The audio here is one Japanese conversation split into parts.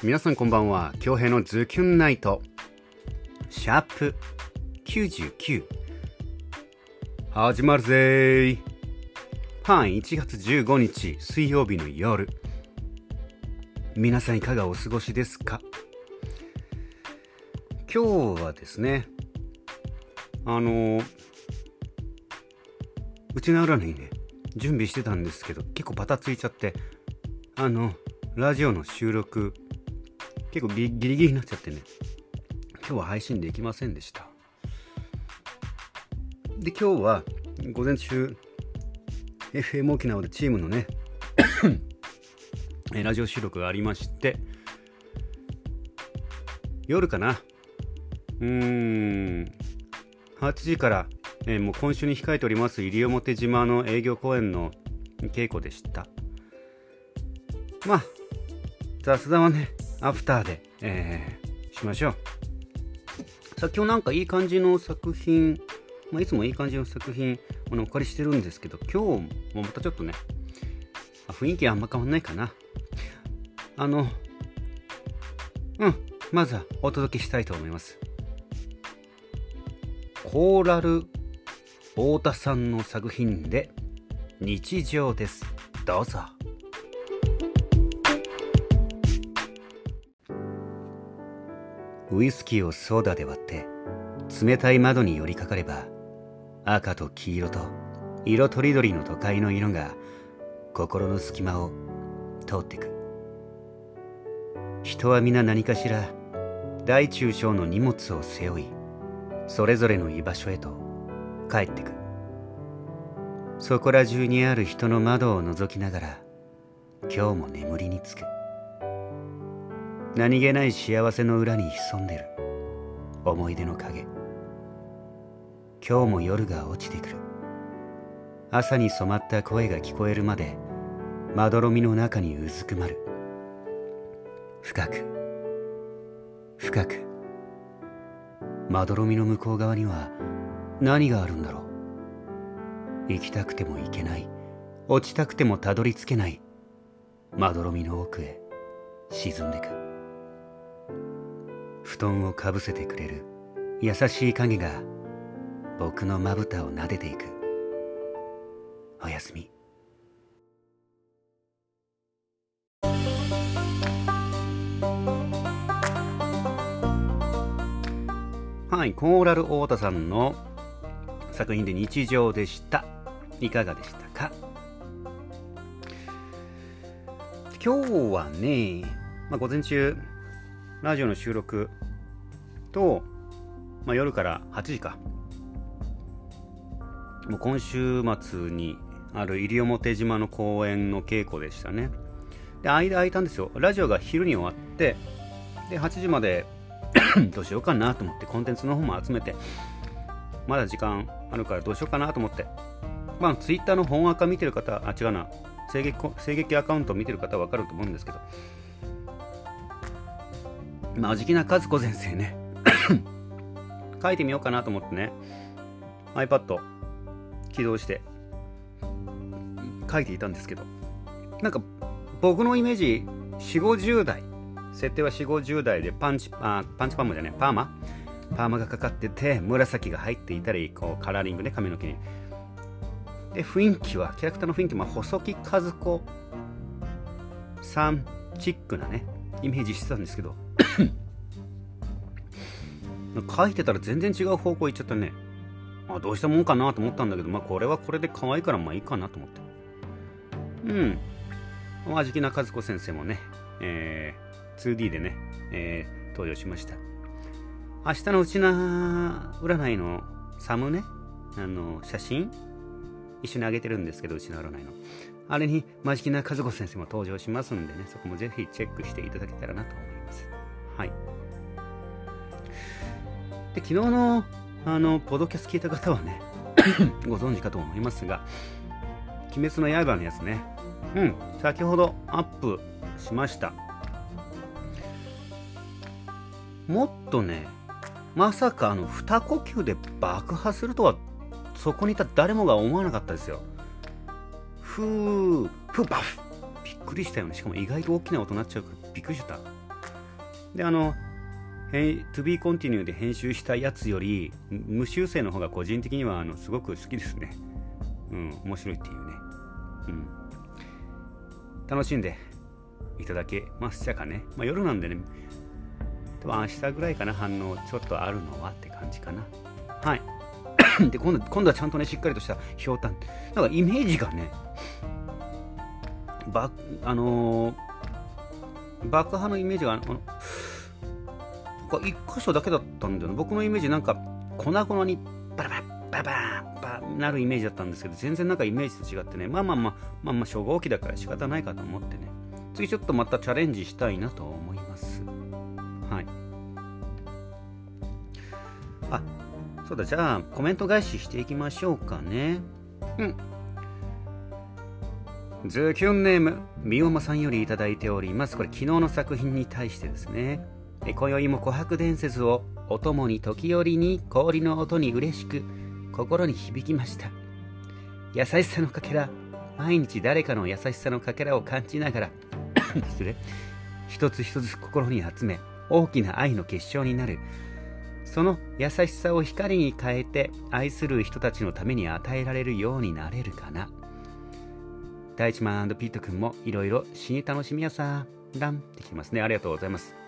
皆さんこんばんは。京平のズキュンナイト。シャープ99始まるぜはい1月15日水曜日の夜。皆さんいかがお過ごしですか？今日はですねあのうちの裏にね準備してたんですけど結構バタついちゃってあのラジオの収録結構ギリギリになっちゃってね。今日は配信できませんでした。で今日は午前中 FM 沖縄でチームのね ラジオ収録がありまして夜かな。うーん。8時からえー、もう今週に控えております西表島の営業公演の稽古でした。まあ雑談はねアフターで、えー、しましょう。さあ今日なんかいい感じの作品、まあ、いつもいい感じの作品あのお借りしてるんですけど今日もまたちょっとね雰囲気あんま変わんないかな。あのうんまずはお届けしたいと思います。コーラル太田さんの作品で日常です。どうぞ。ウイスキーをソーダで割って冷たい窓に寄りかかれば赤と黄色と色とりどりの都会の色が心の隙間を通ってく。人は皆何かしら大中小の荷物を背負いそれぞれの居場所へと帰ってく。そこら中にある人の窓を覗きながら今日も眠りにつく。何気ない幸せの裏に潜んでる。思い出の影。今日も夜が落ちてくる。朝に染まった声が聞こえるまでまどろみの中にうずくまる。深く。深く。まどろみの向こう側には何があるんだろう。行きたくても行けない。落ちたくてもたどり着けない。まどろみの奥へ沈んでく。布団をかぶせてくれる優しい影が僕のまぶたを撫でていくおやすみ。はいコーラル太田さんの作品で日常でした。いかがでしたか？今日はね、まあ、午前中ラジオの収録と、まあ、夜から8時かもう今週末にある西表島の公演の稽古でしたねで間空いたんですよラジオが昼に終わってで8時まで どうしようかなと思ってコンテンツの方も集めてまだ時間あるからどうしようかなと思って。まあ、ツイッターの本アカ見てる方、あ、違うな。声劇声劇アカウント見てる方はわかると思うんですけど。まあ、じきな和子先生ね。書いてみようかなと思ってね。iPad 起動して書いていたんですけど。なんか僕のイメージ、4、50代。設定は4、50代でパンチ、あパンチパーマじゃねパーマパーマがかかってて紫が入っていたりこうカラーリングね髪の毛にで雰囲気はキャラクターの雰囲気は細木和子さんチックなねイメージしてたんですけど 書いてたら全然違う方向行っちゃったね。あどうしたもんかなと思ったんだけどまあこれはこれで可愛いからまあいいかなと思って。うん。まあじきな和子先生もね、えー、2D でね、えー、登場しました。明日のうちな占いのサムネあの写真？一緒にあげてるんですけどうちな占いの。あれにマジキな和子先生も登場しますんでねそこもぜひチェックしていただけたらなと思います。はい。で昨日のあのポドキャス聞いた方はね ご存知かと思いますが鬼滅の刃のやつね。うん先ほどアップしました。もっとねまさかあの二呼吸で爆破するとはそこにいた誰もが思わなかったですよ。ふーふーバフ。びっくりしたよね。しかも意外と大きな音になっちゃうからびっくりしたであの To be continue で編集したやつより無修正の方が個人的にはあのすごく好きですね。うん面白いっていうね。うん。楽しんでいただけましたかね、まあ、夜なんでね。多分明日ぐらいかな。反応ちょっとあるのはって感じかな。はい。で今度今度はちゃんとねしっかりとしたひょうたん。なんかイメージがねばあのー、爆破のイメージがあのか1箇所だけだったんだよね僕のイメージなんか粉々にバラバラバラバラバなるイメージだったんですけど全然なんかイメージと違ってねまあまあまあまあまあ初号機だから仕方ないかと思ってね。次ちょっとまたチャレンジしたいなと思います。はい。あそうだじゃあコメント返ししていきましょうかね。うん。ズキュンネーム、みおまさんよりいただいております。これ昨日の作品に対してですね。今宵も琥珀伝説をお供に時折に氷の音に嬉しく心に響きました。優しさのかけら毎日誰かの優しさのかけらを感じながら 失礼。一つ一つ心に集め大きな愛の結晶になる。その優しさを光に変えて愛する人たちのために与えられるようになれるかな。大地マンピート君もいろいろ死に楽しみやさランってきますね。ありがとうございます。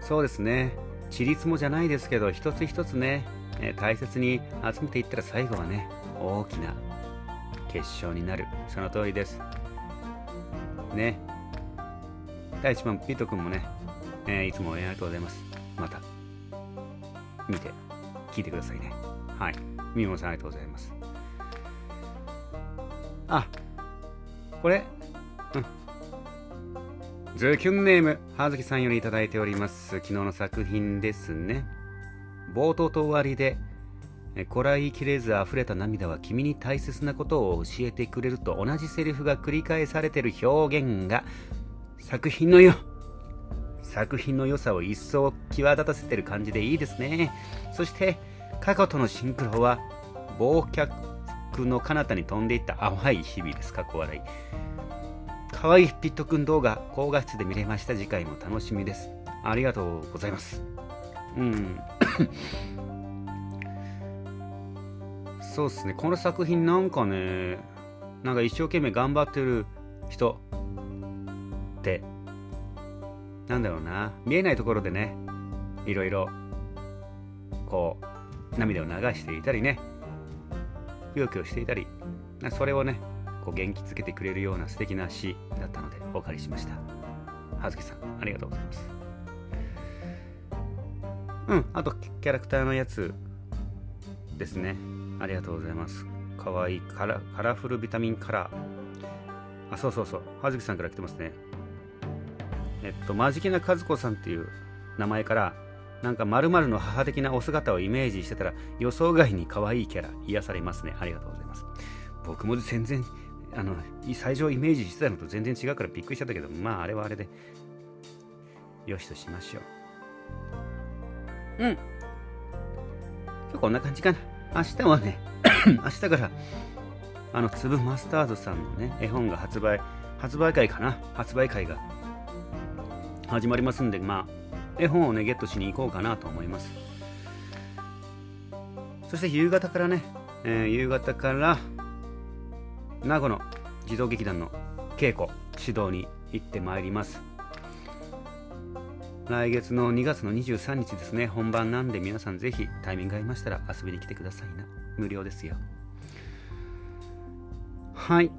そうですね。ちりつもじゃないですけど一つ一つね、え大切に集めていったら最後はね大きな結晶になる。その通りです。ね。第1番ピート君もね、えー、いつも応援ありがとうございます。また見て聞いてくださいね。はい。みもさんありがとうございます。あこれ？うん。ズキュンネーム、はずきさんよりいただいております。昨日の作品ですね。冒頭と終わりで、こらえきれず溢れた涙は君に大切なことを教えてくれると同じセリフが繰り返されてる表現が作品のよ作品の良さを一層際立たせてる感じでいいですねそして過去とのシンクロは忘却の彼方に飛んでいった淡い日々ですかっこ笑いかわいいピットくん動画高画質で見れました。次回も楽しみです。ありがとうございます。うん。そうっすね。この作品なんかねなんか一生懸命頑張ってる人ってなんだろうな。見えないところでねいろいろこう涙を流していたりね。くよくよしていたり。それをねこう元気づけてくれるような素敵な詩だったのでお借りしました。葉月さんありがとうございます。うんあとキャラクターのやつですね。ありがとうございます。かわいいカラカラフルビタミンカラー。あそうそうそう。葉月さんから来てますね。えっとマジキな和子さんっていう名前からなんか〇〇の母的なお姿をイメージしてたら予想外に可愛いキャラ癒されますね。ありがとうございます。僕も全然あの最初イメージしてたのと全然違うからびっくりしちゃったけどまああれはあれで。よしとしましょう。うん。今日こんな感じかな。明日はね 明日からあの粒マスタードさんのね絵本が発売発売会かな。発売会が始まりますんでまあ絵本をねゲットしに行こうかなと思います。そして夕方からね、えー、夕方から名護の児童劇団の稽古指導に行ってまいります。来月の2月の23日ですね。本番なんで皆さんぜひタイミング合いましたら遊びに来てくださいな。無料ですよ。はい。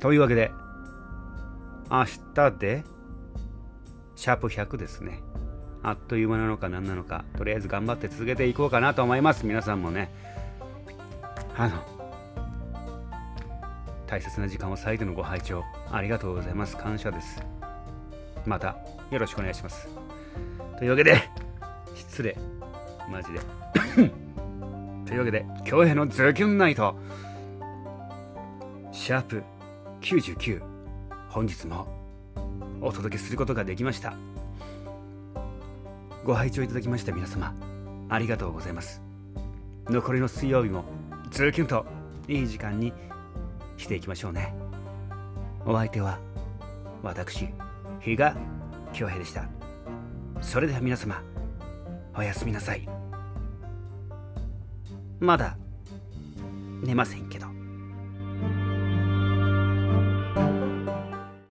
というわけで明日でシャープ100ですね。あっという間なのか何なのかとりあえず頑張って続けていこうかなと思います。皆さんもね。あの大切な時間を割いてのご拝聴ありがとうございます。感謝です。またよろしくお願いします。というわけで失礼。マジで。というわけで今日へのズキュンナイト。シャープ99本日もお届けすることができました。ご拝聴いただきました皆様ありがとうございます。残りの水曜日もズキュンといい時間にしていきましょうね。お相手は私比嘉恭平でした。それでは皆様おやすみなさい。まだ寝ませんけど。